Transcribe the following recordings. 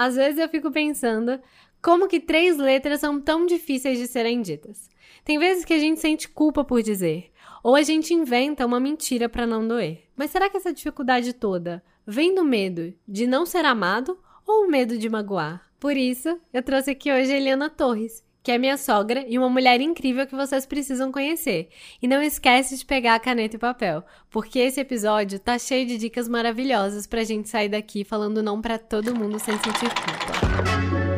Às vezes eu fico pensando como que três letras são tão difíceis de serem ditas. Tem vezes que a gente sente culpa por dizer, ou a gente inventa uma mentira para não doer. Mas será que essa dificuldade toda vem do medo de não ser amado ou o medo de magoar? Por isso, eu trouxe aqui hoje a Eliana Torres, que é minha sogra e uma mulher incrível que vocês precisam conhecer. E não esquece de pegar a caneta e papel, porque esse episódio tá cheio de dicas maravilhosas pra gente sair daqui falando não para todo mundo sem sentir culpa.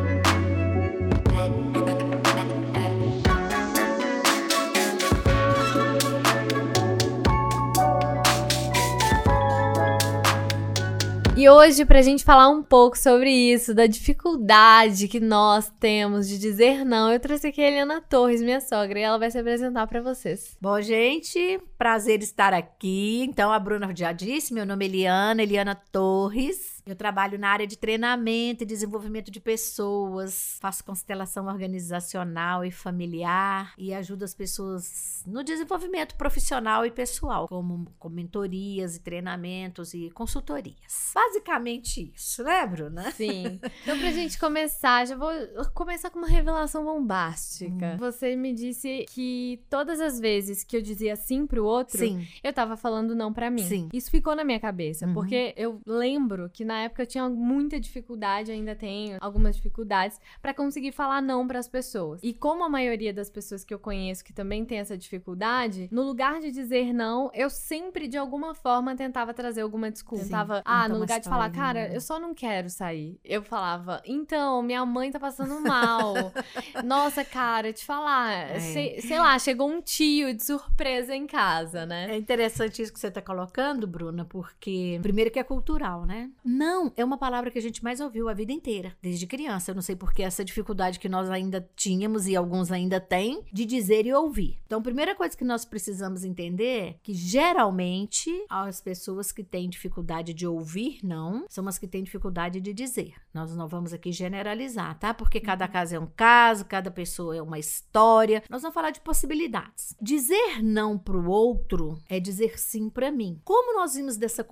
E hoje, pra gente falar um pouco sobre isso, da dificuldade que nós temos de dizer não, eu trouxe aqui a Eliana Torres, minha sogra, e ela vai se apresentar para vocês. Bom, gente, prazer estar aqui. Então, a Bruna já disse, meu nome é Eliana, Eliana Torres. Eu trabalho na área de treinamento e desenvolvimento de pessoas, faço constelação organizacional e familiar e ajudo as pessoas no desenvolvimento profissional e pessoal, como com mentorias e treinamentos e consultorias. Basicamente isso, né, Bruna? Sim. Então, pra gente começar, já vou começar com uma revelação bombástica. Hum. Você me disse que todas as vezes que eu dizia sim pro outro, sim. eu tava falando não para mim. Sim. Isso ficou na minha cabeça, uhum. porque eu lembro que na na época eu tinha muita dificuldade, ainda tenho algumas dificuldades para conseguir falar não para as pessoas. E como a maioria das pessoas que eu conheço que também tem essa dificuldade, no lugar de dizer não, eu sempre de alguma forma tentava trazer alguma desculpa. Sim, tava, ah, no lugar de falar, cara, eu só não quero sair. Eu falava, então, minha mãe tá passando mal. Nossa, cara, te falar, é. sei, sei lá, chegou um tio de surpresa em casa, né? É interessante isso que você tá colocando, Bruna, porque primeiro que é cultural, né? Não é uma palavra que a gente mais ouviu a vida inteira, desde criança. Eu não sei porque essa dificuldade que nós ainda tínhamos e alguns ainda têm de dizer e ouvir. Então, a primeira coisa que nós precisamos entender é que geralmente as pessoas que têm dificuldade de ouvir não são as que têm dificuldade de dizer. Nós não vamos aqui generalizar, tá? Porque cada uhum. caso é um caso, cada pessoa é uma história. Nós vamos falar de possibilidades. Dizer não para o outro é dizer sim para mim. Como nós vimos dessa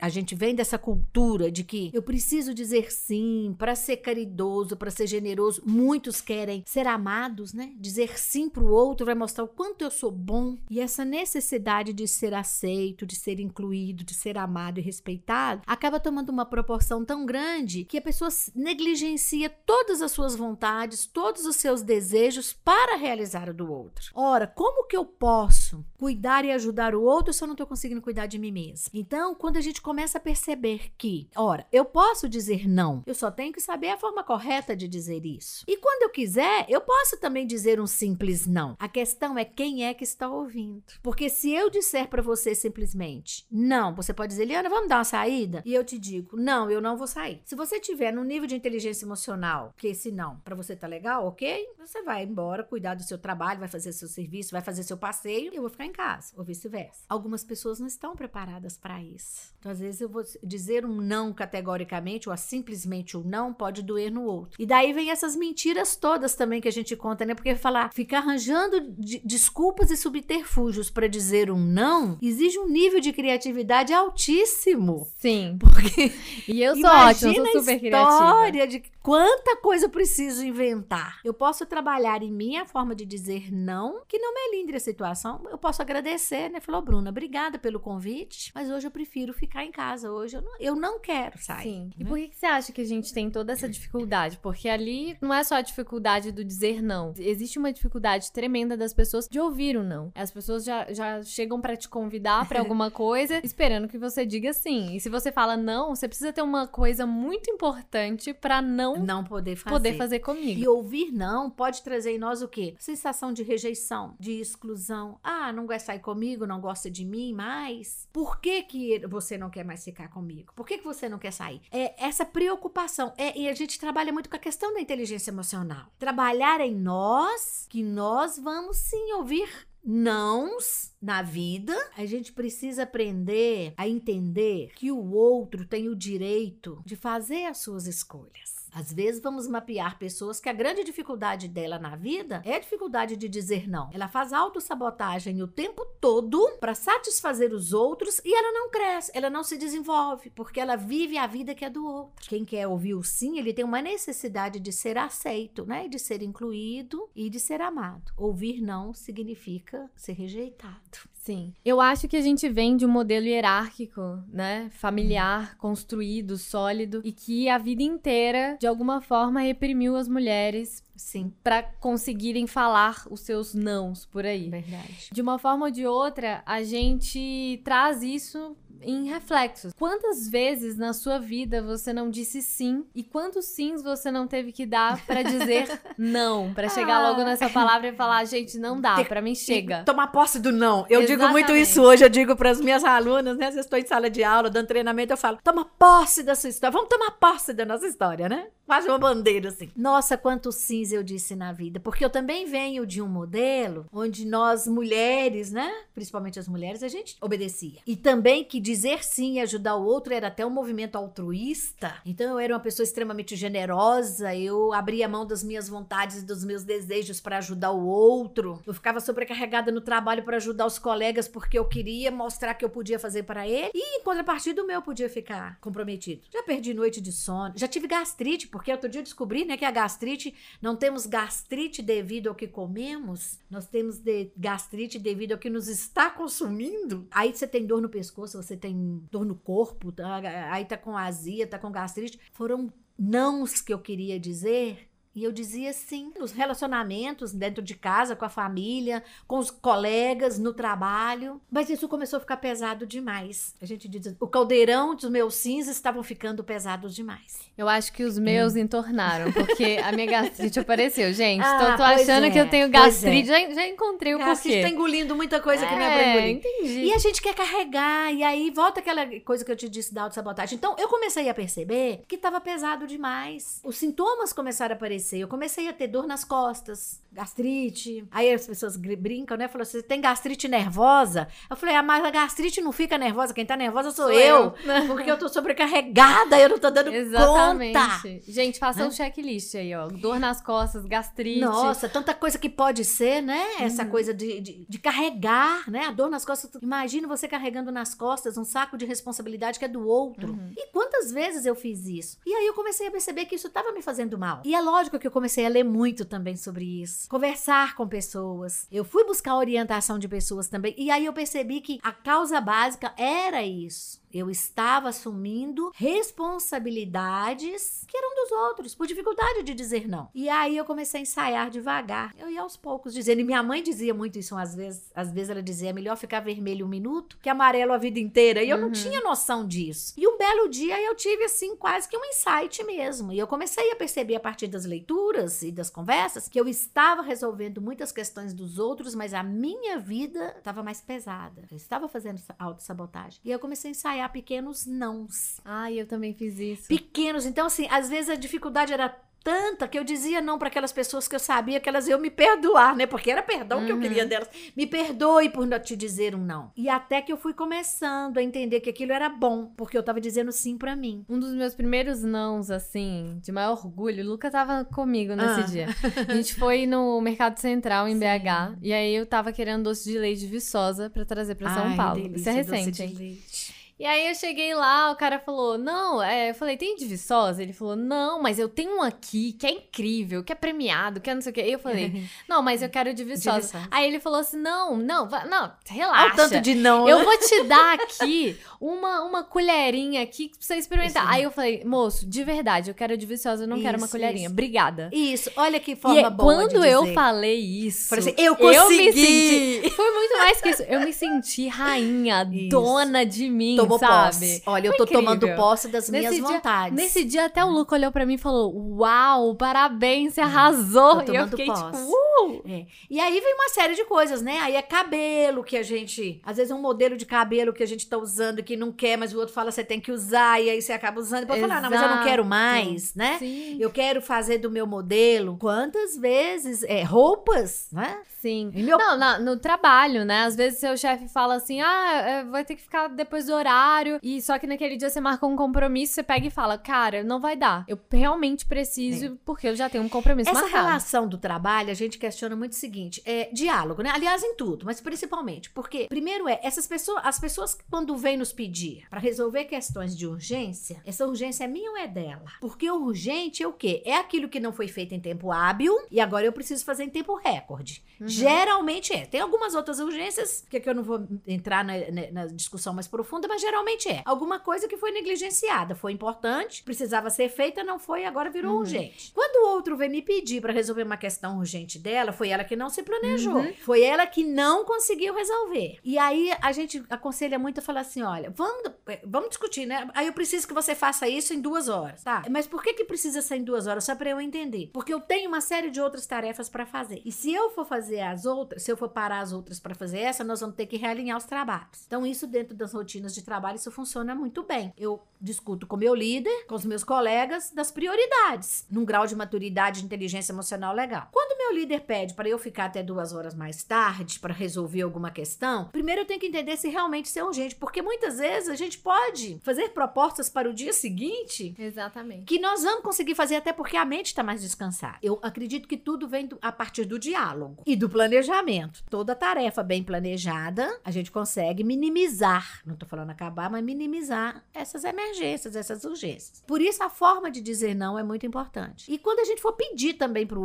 a gente vem dessa cultura de que eu preciso dizer sim para ser caridoso, para ser generoso. Muitos querem ser amados, né? Dizer sim para o outro vai mostrar o quanto eu sou bom. E essa necessidade de ser aceito, de ser incluído, de ser amado e respeitado, acaba tomando uma proporção tão grande que a pessoa negligencia todas as suas vontades, todos os seus desejos para realizar o do outro. Ora, como que eu posso cuidar e ajudar o outro se eu não estou conseguindo cuidar de mim mesma? Então, quando a gente começa a perceber que, Ora, eu posso dizer não, eu só tenho que saber a forma correta de dizer isso. E quando eu quiser, eu posso também dizer um simples não. A questão é quem é que está ouvindo. Porque se eu disser para você simplesmente não, você pode dizer, Liana, vamos dar uma saída? E eu te digo, não, eu não vou sair. Se você tiver no nível de inteligência emocional, que esse não para você tá legal, ok? Você vai embora, cuidar do seu trabalho, vai fazer seu serviço, vai fazer seu passeio eu vou ficar em casa, ou vice-versa. Algumas pessoas não estão preparadas para isso. Então, às vezes, eu vou dizer um não categoricamente ou simplesmente o não pode doer no outro. E daí vem essas mentiras todas também que a gente conta, né? Porque falar, ficar arranjando de, desculpas e subterfúgios para dizer um não exige um nível de criatividade altíssimo. Sim. Porque e eu sou ótima, eu sou super criativa. história de quanta coisa eu preciso inventar. Eu posso trabalhar em minha forma de dizer não, que não me melindre a situação. Eu posso agradecer, né? Falou, Bruna, obrigada pelo convite, mas hoje eu prefiro ficar em casa. Hoje eu não, eu não quero quero sair. Sim. Né? E por que, que você acha que a gente tem toda essa dificuldade? Porque ali não é só a dificuldade do dizer não. Existe uma dificuldade tremenda das pessoas de ouvir o não. As pessoas já, já chegam para te convidar para alguma coisa esperando que você diga sim. E se você fala não, você precisa ter uma coisa muito importante para não não poder fazer. poder fazer comigo. E ouvir não pode trazer em nós o quê? Sensação de rejeição, de exclusão. Ah, não quer sair comigo, não gosta de mim mais. Por que que você não quer mais ficar comigo? Por que que você não não quer sair. É essa preocupação. É, e a gente trabalha muito com a questão da inteligência emocional. Trabalhar em nós, que nós vamos sim ouvir nãos na vida, a gente precisa aprender a entender que o outro tem o direito de fazer as suas escolhas. Às vezes vamos mapear pessoas que a grande dificuldade dela na vida é a dificuldade de dizer não. Ela faz autossabotagem o tempo todo para satisfazer os outros e ela não cresce, ela não se desenvolve, porque ela vive a vida que é do outro. Quem quer ouvir o sim, ele tem uma necessidade de ser aceito, né? De ser incluído e de ser amado. Ouvir não significa ser rejeitado. Sim. Eu acho que a gente vem de um modelo hierárquico, né? Familiar, construído, sólido, e que a vida inteira, de alguma forma, reprimiu as mulheres Sim. Para conseguirem falar os seus nãos por aí. Verdade. De uma forma ou de outra, a gente traz isso em reflexos. Quantas vezes na sua vida você não disse sim e quantos sims você não teve que dar para dizer não, para chegar ah. logo nessa palavra e falar, gente, não dá, para mim chega. Tomar posse do não. Eu Exatamente. digo muito isso hoje, eu digo para as minhas alunas, né, se eu estou em sala de aula, dando treinamento, eu falo: "Toma posse da sua história. Vamos tomar posse da nossa história, né?" Quase uma bandeira assim. Nossa, quantos sims eu disse na vida, porque eu também venho de um modelo onde nós mulheres, né, principalmente as mulheres, a gente obedecia. E também que dizer sim e ajudar o outro era até um movimento altruísta. Então eu era uma pessoa extremamente generosa, eu abria mão das minhas vontades e dos meus desejos para ajudar o outro. Eu ficava sobrecarregada no trabalho para ajudar os colegas porque eu queria mostrar que eu podia fazer para ele. E em contrapartida, o meu podia ficar comprometido. Já perdi noite de sono, já tive gastrite, porque outro dia eu descobri, né, que a gastrite, não temos gastrite devido ao que comemos, nós temos de gastrite devido ao que nos está consumindo. Aí você tem dor no pescoço, você tem dor no corpo, tá? aí tá com azia, tá com gastrite. Foram nãos que eu queria dizer e eu dizia sim, nos relacionamentos dentro de casa, com a família, com os colegas, no trabalho. Mas isso começou a ficar pesado demais. A gente diz, o caldeirão dos meus sims estavam ficando pesados demais. Eu acho que os meus hum. entornaram, porque a minha gastrite apareceu. Gente, ah, tô, tô achando é, que eu tenho gastrite. É. Já, já encontrei o gastrite porquê. tá engolindo muita coisa é, que não é pra é, engolir. entendi. E a gente quer carregar, e aí volta aquela coisa que eu te disse da autossabotagem. Então, eu comecei a perceber que tava pesado demais. Os sintomas começaram a aparecer eu comecei a ter dor nas costas, gastrite. Aí as pessoas brincam, né? Falou, você tem gastrite nervosa? Eu falei, ah, mas a gastrite não fica nervosa. Quem tá nervosa sou, sou eu, eu. Porque eu tô sobrecarregada, eu não tô dando Exatamente. conta. Gente, faça um checklist aí, ó. Dor nas costas, gastrite. Nossa, tanta coisa que pode ser, né? Essa uhum. coisa de, de, de, carregar, né? A dor nas costas. Imagina você carregando nas costas um saco de responsabilidade que é do outro. Uhum. E quantas vezes eu fiz isso? E aí eu comecei a perceber que isso tava me fazendo mal. E é lógico que eu comecei a ler muito também sobre isso. Conversar com pessoas. Eu fui buscar orientação de pessoas também. E aí eu percebi que a causa básica era isso. Eu estava assumindo responsabilidades que eram dos outros, por dificuldade de dizer não. E aí eu comecei a ensaiar devagar. Eu ia aos poucos dizendo. E minha mãe dizia muito isso às vezes. Às vezes ela dizia: é melhor ficar vermelho um minuto que amarelo a vida inteira. E eu uhum. não tinha noção disso. E um belo dia eu tive, assim, quase que um insight mesmo. E eu comecei a perceber a partir das leituras e das conversas que eu estava resolvendo muitas questões dos outros, mas a minha vida estava mais pesada. Eu estava fazendo autossabotagem. E eu comecei a ensaiar ensaiar pequenos nãos. Ai, eu também fiz isso. Pequenos. Então, assim, às vezes a dificuldade era tanta que eu dizia não para aquelas pessoas que eu sabia que elas iam me perdoar, né? Porque era perdão uhum. que eu queria uhum. delas. Me perdoe por não te dizer um não. E até que eu fui começando a entender que aquilo era bom, porque eu tava dizendo sim para mim. Um dos meus primeiros nãos, assim, de maior orgulho, o Luca tava comigo nesse ah. dia. A gente foi no Mercado Central em sim. BH, e aí eu tava querendo doce de leite de Viçosa para trazer para São Paulo. Delícia, Isso é recente, hein? Leite. E aí eu cheguei lá, o cara falou: Não, é, eu falei, tem de Viçosa? Ele falou: Não, mas eu tenho um aqui que é incrível, que é premiado, que é não sei o quê. Eu falei: Não, mas eu quero de Viçosa. De Viçosa. Aí ele falou assim: Não, não, não, relaxa. Olha o tanto de não. Eu né? vou te dar aqui uma, uma colherinha aqui pra você experimentar. Aí eu falei: Moço, de verdade, eu quero de Viçosa, eu não isso, quero uma colherinha. Isso. Obrigada. Isso, olha que forma e boa. Quando eu falei isso, assim, eu consegui. Eu me senti, foi muito mais que isso. Eu me senti rainha, isso. dona de mim. Tô tomou sabe? posse. Olha, eu tô incrível. tomando posse das nesse minhas dia, vontades. Nesse dia até o Luca olhou para mim e falou: Uau, parabéns, você arrasou. E eu fiquei tipo, posse. tipo, uh! É. E aí vem uma série de coisas, né? Aí é cabelo que a gente. Às vezes é um modelo de cabelo que a gente tá usando que não quer, mas o outro fala você tem que usar, e aí você acaba usando. E pode falar, não, mas eu não quero mais, né? Sim. Eu quero fazer do meu modelo. Quantas vezes? É, roupas, né? Sim. Meu... Não, na, no trabalho, né? Às vezes seu chefe fala assim: ah, é, vai ter que ficar depois do horário. E só que naquele dia você marca um compromisso, você pega e fala: cara, não vai dar. Eu realmente preciso, é. porque eu já tenho um compromisso Essa marcado. relação do trabalho, a gente questiona muito o seguinte: é diálogo, né? Aliás, em tudo, mas principalmente. Porque, primeiro é, essas pessoas, as pessoas quando vêm nos pedir para resolver questões de urgência, essa urgência é minha ou é dela? Porque urgente é o quê? É aquilo que não foi feito em tempo hábil e agora eu preciso fazer em tempo recorde. Uhum. Geralmente é. Tem algumas outras urgências, que, é que eu não vou entrar na, na, na, discussão mais profunda, mas geralmente é. Alguma coisa que foi negligenciada, foi importante, precisava ser feita, não foi, agora virou uhum. urgente. Quando o outro vem me pedir para resolver uma questão urgente dela, foi ela que não se planejou. Uhum. Foi ela que não conseguiu resolver. E aí a gente aconselha muito a falar assim: olha, vamos, vamos discutir, né? Aí eu preciso que você faça isso em duas horas, tá? Mas por que que precisa ser em duas horas? Só para eu entender. Porque eu tenho uma série de outras tarefas para fazer. E se eu for fazer as outras, se eu for parar as outras para fazer essa, nós vamos ter que realinhar os trabalhos. Então, isso dentro das rotinas de trabalho, isso funciona muito bem. Eu discuto com meu líder, com os meus colegas, das prioridades, num grau de maturidade e inteligência emocional legal. Quando meu líder pede para eu ficar até duas horas mais tarde para resolver alguma questão, primeiro eu tenho que entender se realmente isso é urgente, porque muitas vezes a gente pode fazer propostas para o dia seguinte. Exatamente. Que nós vamos conseguir fazer até porque a mente está mais descansada. Eu acredito que tudo vem do, a partir do diálogo e do planejamento. Toda tarefa bem planejada, a gente consegue minimizar, não estou falando acabar, mas minimizar essas emergências, essas urgências. Por isso a forma de dizer não é muito importante. E quando a gente for pedir também para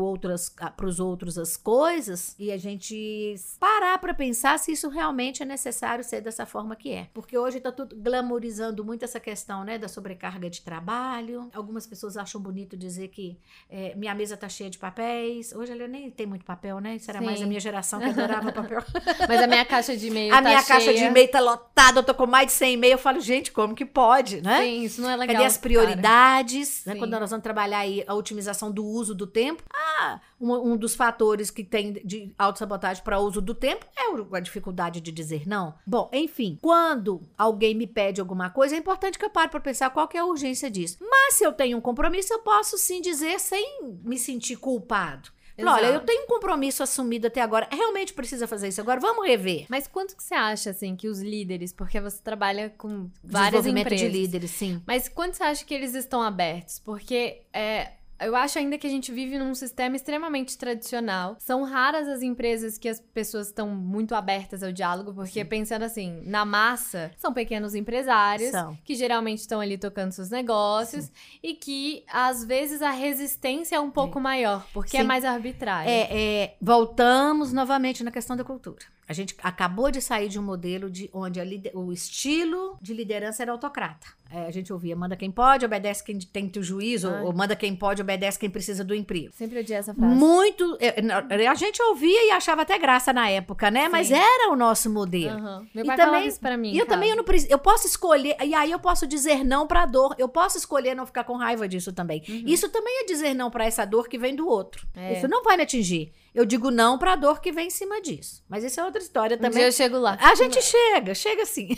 os outros as coisas e a gente parar para pensar se isso realmente é necessário ser dessa forma que é. Porque hoje está tudo glamorizando muito essa questão, né, da sobrecarga de trabalho. Algumas pessoas acham bonito dizer que é, minha mesa tá cheia de papéis. Hoje ela nem tem muito papel, né? Isso era Sim. mais a minha geração que adorava papel. Mas a minha caixa de e-mail a tá minha cheia. caixa de e-mail tá lotada, eu tô com mais de 100 e-mail. Eu falo, gente, como que pode, né? Sim, isso não é legal. Cadê as prioridades? Né? Quando nós vamos trabalhar aí a otimização do uso do tempo. Ah, um, um dos fatores que tem de autossabotagem para uso do tempo é a dificuldade de dizer não. Bom, enfim, quando alguém me pede alguma coisa, é importante que eu pare para pensar qual que é a urgência disso. Mas se eu tenho um compromisso, eu posso sim dizer sem me sentir culpado. Olha, eu tenho um compromisso assumido até agora. Realmente precisa fazer isso agora. Vamos rever. Mas quanto que você acha, assim, que os líderes, porque você trabalha com várias empresas. de líderes, sim. Mas quanto você acha que eles estão abertos? Porque é, eu acho ainda que a gente vive num sistema extremamente tradicional. São raras as empresas que as pessoas estão muito abertas ao diálogo, porque Sim. pensando assim, na massa, são pequenos empresários são. que geralmente estão ali tocando seus negócios Sim. e que às vezes a resistência é um pouco é. maior, porque é Sim. é mais arbitrário. É, é, voltamos novamente na questão da cultura. A gente acabou de sair de um modelo de onde o estilo de liderança era autocrata. É, a gente ouvia, manda quem pode, obedece quem tem o juízo, ou, ou, manda quem pode, obedece quem precisa do emprego. Sempre odiei essa frase. Muito. É, a gente ouvia e achava até graça na época, né? Sim. Mas era o nosso modelo. Uhum. Meu pai e também, isso pra mim. E eu também eu não eu posso escolher, e aí eu posso dizer não pra dor. Eu posso escolher não ficar com raiva disso também. Uhum. Isso também é dizer não pra essa dor que vem do outro. É. Isso não vai me atingir. Eu digo não pra dor que vem em cima disso. Mas isso é outra história também. Um eu chego lá. A gente chega, chega sim.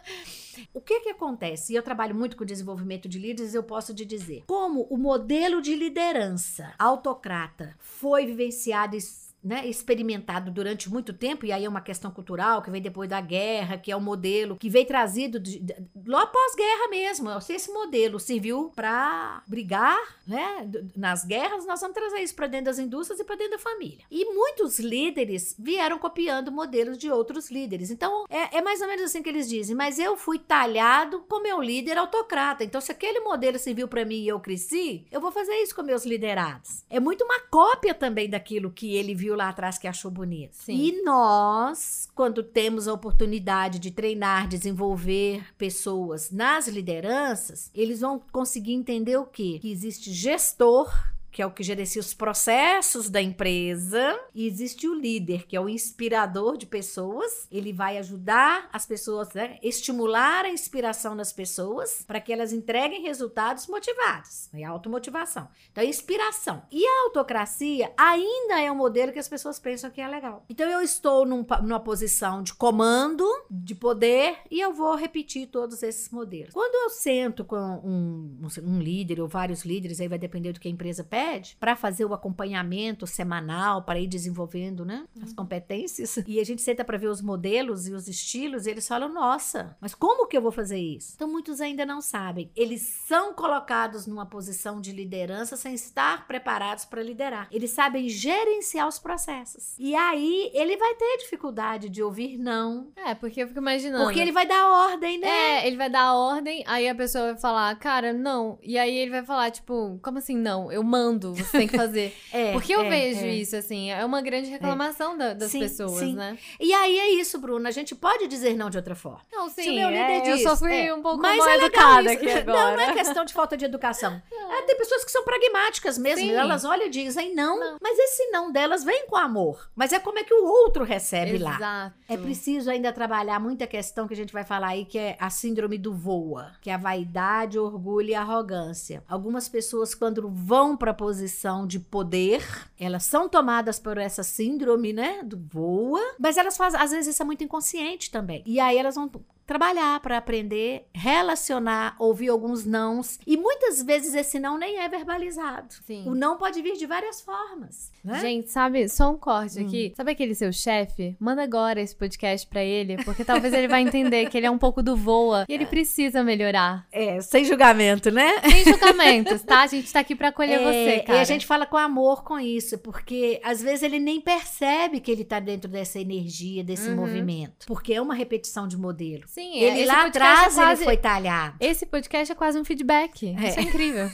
o que que acontece? E eu trabalho muito com desenvolvimento de líderes, eu posso te dizer. Como o modelo de liderança autocrata foi vivenciado e né, experimentado durante muito tempo, e aí é uma questão cultural que vem depois da guerra, que é o um modelo que veio trazido de, de, de, após-guerra mesmo. Esse modelo serviu para brigar, né? Nas guerras, nós vamos trazer isso para dentro das indústrias e para dentro da família. E muitos líderes vieram copiando modelos de outros líderes. Então, é, é mais ou menos assim que eles dizem, mas eu fui talhado como meu líder autocrata. Então, se aquele modelo serviu para mim e eu cresci, eu vou fazer isso com meus liderados. É muito uma cópia também daquilo que ele viu lá atrás que achou bonito. Sim. E nós, quando temos a oportunidade de treinar, desenvolver pessoas nas lideranças, eles vão conseguir entender o quê? Que existe gestor que é o que gerencia os processos da empresa, e existe o líder, que é o inspirador de pessoas. Ele vai ajudar as pessoas, né, estimular a inspiração das pessoas para que elas entreguem resultados motivados. É automotivação. Então, é inspiração. E a autocracia ainda é um modelo que as pessoas pensam que é legal. Então, eu estou num, numa posição de comando, de poder, e eu vou repetir todos esses modelos. Quando eu sento com um, um líder ou vários líderes, aí vai depender do que a empresa pede, para fazer o acompanhamento semanal, para ir desenvolvendo né, as uhum. competências, e a gente senta para ver os modelos e os estilos, e eles falam: nossa, mas como que eu vou fazer isso? Então, muitos ainda não sabem. Eles são colocados numa posição de liderança sem estar preparados para liderar. Eles sabem gerenciar os processos. E aí, ele vai ter dificuldade de ouvir não. É, porque eu fico imaginando. Porque ele vai dar ordem, né? É, ele vai dar ordem, aí a pessoa vai falar, cara, não. E aí ele vai falar, tipo, como assim não? Eu mando, você tem que fazer. é, porque eu é, vejo é. isso, assim, é uma grande reclamação da, das sim, pessoas, sim. né? E aí é isso, Bruna, a gente pode dizer não de outra forma. Não, sim, Se o meu líder é, diz, eu sofri é, um pouco mais é educada aqui agora. Não, não é questão de falta de educação. É, tem pessoas que são pragmáticas mesmo, elas olham e dizem não, não, mas esse não delas vem com amor. Mas é como é que o outro recebe Exato. lá. É preciso ainda trabalhar muita questão que a gente vai falar aí, que é a síndrome do voa, que é a vaidade, orgulho e arrogância. Algumas pessoas, quando vão para posição de poder, elas são tomadas por essa síndrome, né, do voa, mas elas fazem, às vezes isso é muito inconsciente também. E aí elas vão trabalhar para aprender, relacionar, ouvir alguns nãos. E muitas vezes esse não nem é verbalizado. Sim. O não pode vir de várias formas. Né? Gente, sabe, só um corte hum. aqui. Sabe aquele seu chefe? Manda agora esse podcast para ele, porque talvez ele vai entender que ele é um pouco do voa e ele precisa melhorar. É, sem julgamento, né? Sem julgamentos, tá? A gente tá aqui para acolher é, você, cara. E a gente fala com amor com isso, porque às vezes ele nem percebe que ele tá dentro dessa energia, desse uhum. movimento, porque é uma repetição de modelo. Sim, ele lá é atrás é quase, ele foi talhado. Esse podcast é quase um feedback. É. Isso é incrível.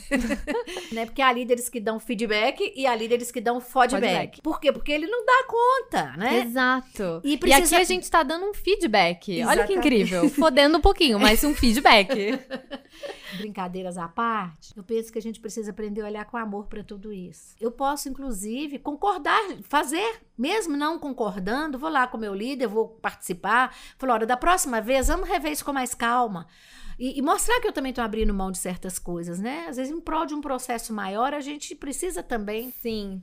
né? Porque há líderes que dão feedback e há líderes que dão feedback. Por quê? Porque ele não dá conta, né? Exato. E, precisa... e aqui a gente tá dando um feedback. Exatamente. Olha que incrível. Fodendo um pouquinho, mas um feedback. Brincadeiras à parte, eu penso que a gente precisa aprender a olhar com amor para tudo isso. Eu posso, inclusive, concordar, fazer, mesmo não concordando, vou lá com o meu líder, vou participar. Falar, olha, da próxima vez, vamos rever isso com mais calma. E, e, mostrar que eu também estou abrindo mão de certas coisas, né? Às vezes, em prol de um processo maior, a gente precisa também sim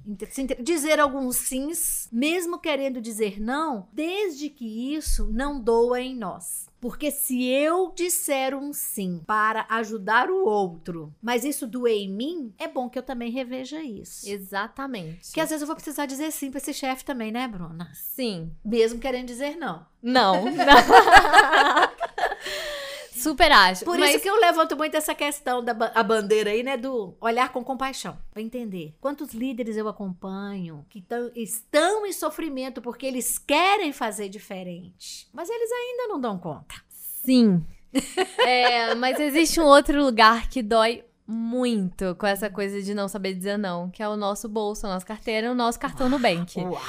dizer alguns sims, mesmo querendo dizer não, desde que isso não doa em nós. Porque se eu disser um sim para ajudar o outro, mas isso doer em mim, é bom que eu também reveja isso. Exatamente. Porque às vezes eu vou precisar dizer sim para esse chefe também, né, Bruna? Sim. Mesmo querendo dizer não. Não. não. Super acho. Por mas... isso que eu levanto muito essa questão da a bandeira aí, né? Do olhar com compaixão. Pra entender. Quantos líderes eu acompanho que tão, estão em sofrimento porque eles querem fazer diferente. Mas eles ainda não dão conta. Sim. é, mas existe um outro lugar que dói muito com essa coisa de não saber dizer não, que é o nosso bolso, a nossa carteira, o nosso cartão no Bank. Uau.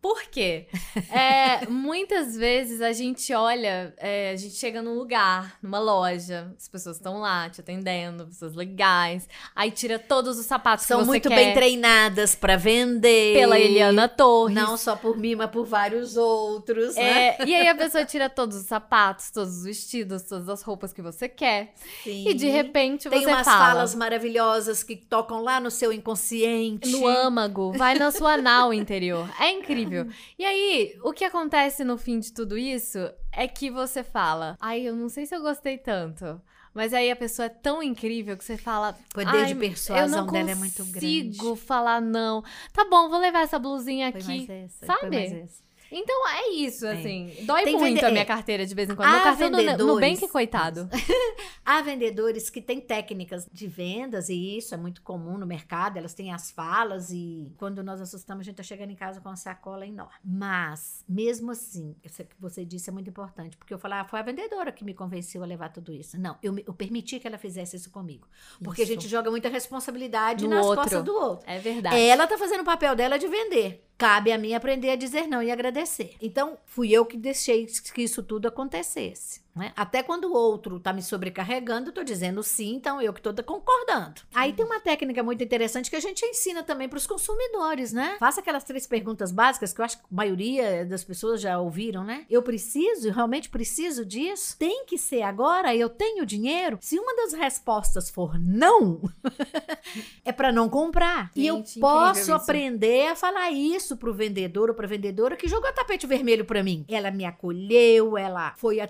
Por quê? É, muitas vezes a gente olha, é, a gente chega num lugar, numa loja, as pessoas estão lá te atendendo, pessoas legais, aí tira todos os sapatos São que você muito quer. bem treinadas para vender. Pela Eliana Torres. Não só por mim, mas por vários outros, é, né? E aí a pessoa tira todos os sapatos, todos os vestidos, todas as roupas que você quer. Sim. E de repente Tem você umas fala, falas maravilhosas que tocam lá no seu inconsciente. No âmago, vai na sua anal interior. É incrível incrível. E aí, o que acontece no fim de tudo isso é que você fala: ai, eu não sei se eu gostei tanto. Mas aí a pessoa é tão incrível que você fala. O poder de persuasão dela é muito grande. Eu consigo falar não. Tá bom, vou levar essa blusinha aqui. Essa, sabe? Então é isso, é. assim. Dói Tem muito vende... a minha carteira de vez em quando. Há Meu cartão vendedores... no Nubank, coitado. Há vendedores que têm técnicas de vendas, e isso é muito comum no mercado. Elas têm as falas, e quando nós assustamos, a gente tá chegando em casa com uma sacola enorme. Mas, mesmo assim, isso que você disse é muito importante, porque eu falava, ah, foi a vendedora que me convenceu a levar tudo isso. Não, eu, eu permiti que ela fizesse isso comigo. Porque isso. a gente joga muita responsabilidade no nas outro. costas do outro. É verdade. Ela tá fazendo o papel dela de vender. Cabe a mim aprender a dizer não e agradecer. Então, fui eu que deixei que isso tudo acontecesse. Né? Até quando o outro está me sobrecarregando, eu tô dizendo sim, então eu que tô concordando. Aí tem uma técnica muito interessante que a gente ensina também para os consumidores, né? Faça aquelas três perguntas básicas que eu acho que a maioria das pessoas já ouviram, né? Eu preciso, realmente preciso disso? Tem que ser agora? Eu tenho dinheiro? Se uma das respostas for não, é para não comprar. Gente, e eu posso aprender a falar isso pro vendedor ou pra vendedora que jogou tapete vermelho para mim. Ela me acolheu, ela foi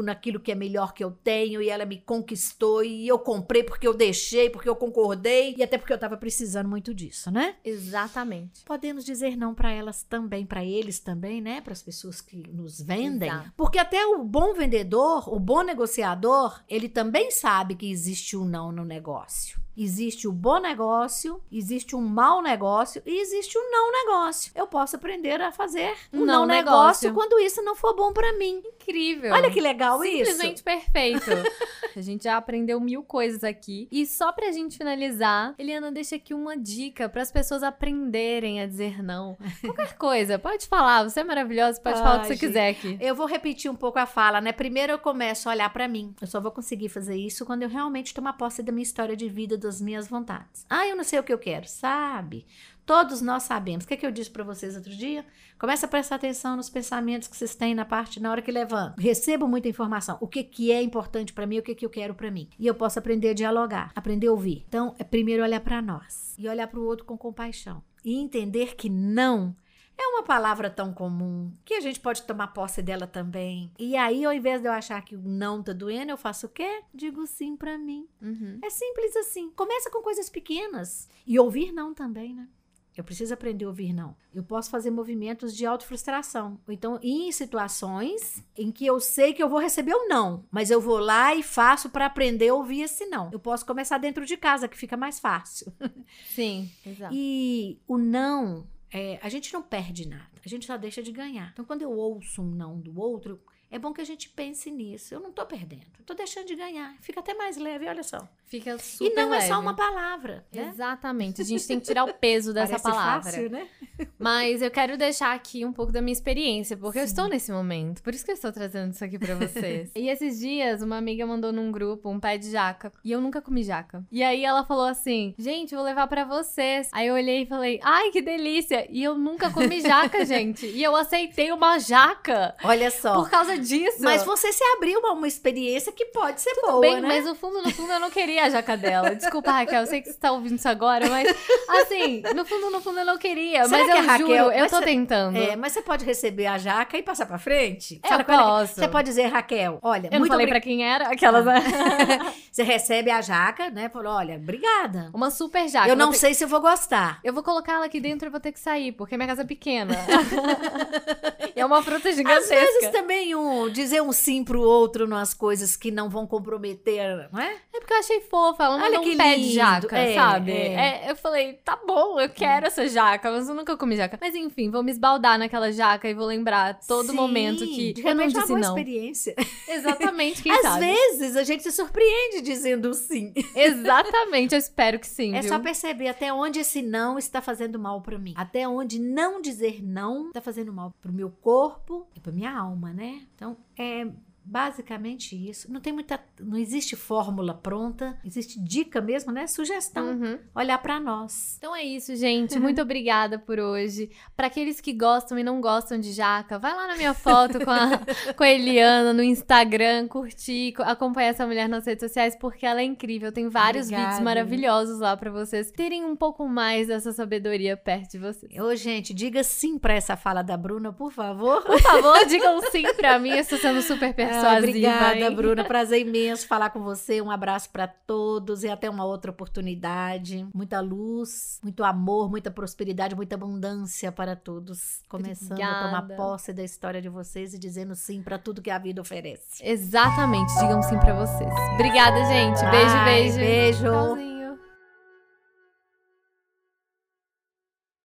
naquilo que é melhor que eu tenho e ela me conquistou e eu comprei porque eu deixei, porque eu concordei e até porque eu tava precisando muito disso, né? Exatamente. Podemos dizer não para elas também, para eles também, né? Para as pessoas que nos vendem. Exato. Porque até o bom vendedor, o bom negociador, ele também sabe que existe um não no negócio. Existe o bom negócio, existe um mau negócio e existe um não negócio. Eu posso aprender a fazer um não, não negócio. negócio quando isso não for bom para mim. Incrível. Olha que legal Simplesmente isso. Simplesmente perfeito. a gente já aprendeu mil coisas aqui. E só pra gente finalizar, Eliana deixa aqui uma dica para as pessoas aprenderem a dizer não. Qualquer coisa, pode falar. Você é maravilhosa, pode falar o que você quiser aqui. Eu vou repetir um pouco a fala, né? Primeiro eu começo a olhar para mim. Eu só vou conseguir fazer isso quando eu realmente tomar posse da minha história de vida das minhas vontades. Ah, eu não sei o que eu quero, sabe? Todos nós sabemos. O que, é que eu disse para vocês outro dia? Começa a prestar atenção nos pensamentos que vocês têm na parte na hora que levantam. Recebo muita informação. O que, que é importante para mim, o que, que eu quero para mim. E eu posso aprender a dialogar, aprender a ouvir. Então, é primeiro olhar para nós e olhar para o outro com compaixão e entender que não é uma palavra tão comum que a gente pode tomar posse dela também. E aí, ao invés de eu achar que o não tá doendo, eu faço o quê? Digo sim para mim. Uhum. É simples assim. Começa com coisas pequenas. E ouvir não também, né? Eu preciso aprender a ouvir não. Eu posso fazer movimentos de autofrustração. Então, em situações em que eu sei que eu vou receber o não, mas eu vou lá e faço para aprender a ouvir esse não. Eu posso começar dentro de casa, que fica mais fácil. Sim, exato. E o não é, a gente não perde nada, a gente só deixa de ganhar. Então, quando eu ouço um não do outro, é bom que a gente pense nisso. Eu não tô perdendo, tô deixando de ganhar. Fica até mais leve, olha só. Fica super E não leve. é só uma palavra. Né? Exatamente. A gente tem que tirar o peso dessa Parece palavra. Fácil, né? Mas eu quero deixar aqui um pouco da minha experiência, porque Sim. eu estou nesse momento. Por isso que eu estou trazendo isso aqui para vocês. e esses dias, uma amiga mandou num grupo um pé de jaca. E eu nunca comi jaca. E aí ela falou assim: gente, vou levar para vocês. Aí eu olhei e falei: ai, que delícia. E eu nunca comi jaca, gente. E eu aceitei uma jaca. Olha só. Por causa disso. Mas você se abriu a uma experiência que pode ser Tudo boa, bem, né? mas no fundo, no fundo, eu não queria a jaca dela. Desculpa, Raquel, eu sei que você tá ouvindo isso agora, mas assim, no fundo, no fundo eu não queria. Será mas eu Raquel, juro, eu tô tentando. É, mas você pode receber a jaca e passar pra frente? Eu Fala, posso. Você pode dizer, Raquel, olha, eu muito não falei obrig... pra quem era, aquelas. você recebe a jaca, né? Falou, olha, obrigada. Uma super jaca. Eu não ter... sei se eu vou gostar. Eu vou colocar ela aqui dentro e vou ter que sair, porque minha casa é pequena. é uma fruta gigantesca. Às vezes também um, dizer um sim pro outro nas coisas que não vão comprometer, não é? É porque eu achei fofa, ela Olha que um pé lindo. de jaca, é, sabe? É. É, eu falei, tá bom, eu quero essa jaca, mas eu nunca comi jaca. Mas enfim, vou me esbaldar naquela jaca e vou lembrar todo Sim, momento que eu não repente é disse boa não. experiência. Exatamente, quem Às sabe? vezes a gente se surpreende dizendo sim. Exatamente, eu espero que sim, É viu? só perceber até onde esse não está fazendo mal para mim. Até onde não dizer não está fazendo mal pro meu corpo e pra minha alma, né? Então, é basicamente isso. Não tem muita, não existe fórmula pronta, existe dica mesmo, né? Sugestão. Uhum. Olhar para nós. Então é isso, gente. Muito obrigada por hoje. Para aqueles que gostam e não gostam de jaca, vai lá na minha foto com a, com a Eliana no Instagram, curtir, acompanhar essa mulher nas redes sociais, porque ela é incrível. Tem vários Obrigada. vídeos maravilhosos lá para vocês terem um pouco mais dessa sabedoria perto de vocês. Ô, gente, diga sim para essa fala da Bruna, por favor. Por favor, digam sim pra mim. Eu estou sendo super persuasiva. Ah, obrigada, hein? Bruna. Prazer imenso falar com você. Um abraço para todos e até uma outra oportunidade. Muita luz, muito amor, muita prosperidade, muita abundância para todos. Começando Obrigada. a tomar posse da história de vocês e dizendo sim para tudo que a vida oferece. Exatamente, digam sim pra vocês. Obrigada, gente. Beijo, Ai, beijo. Beijo. Tchauzinho.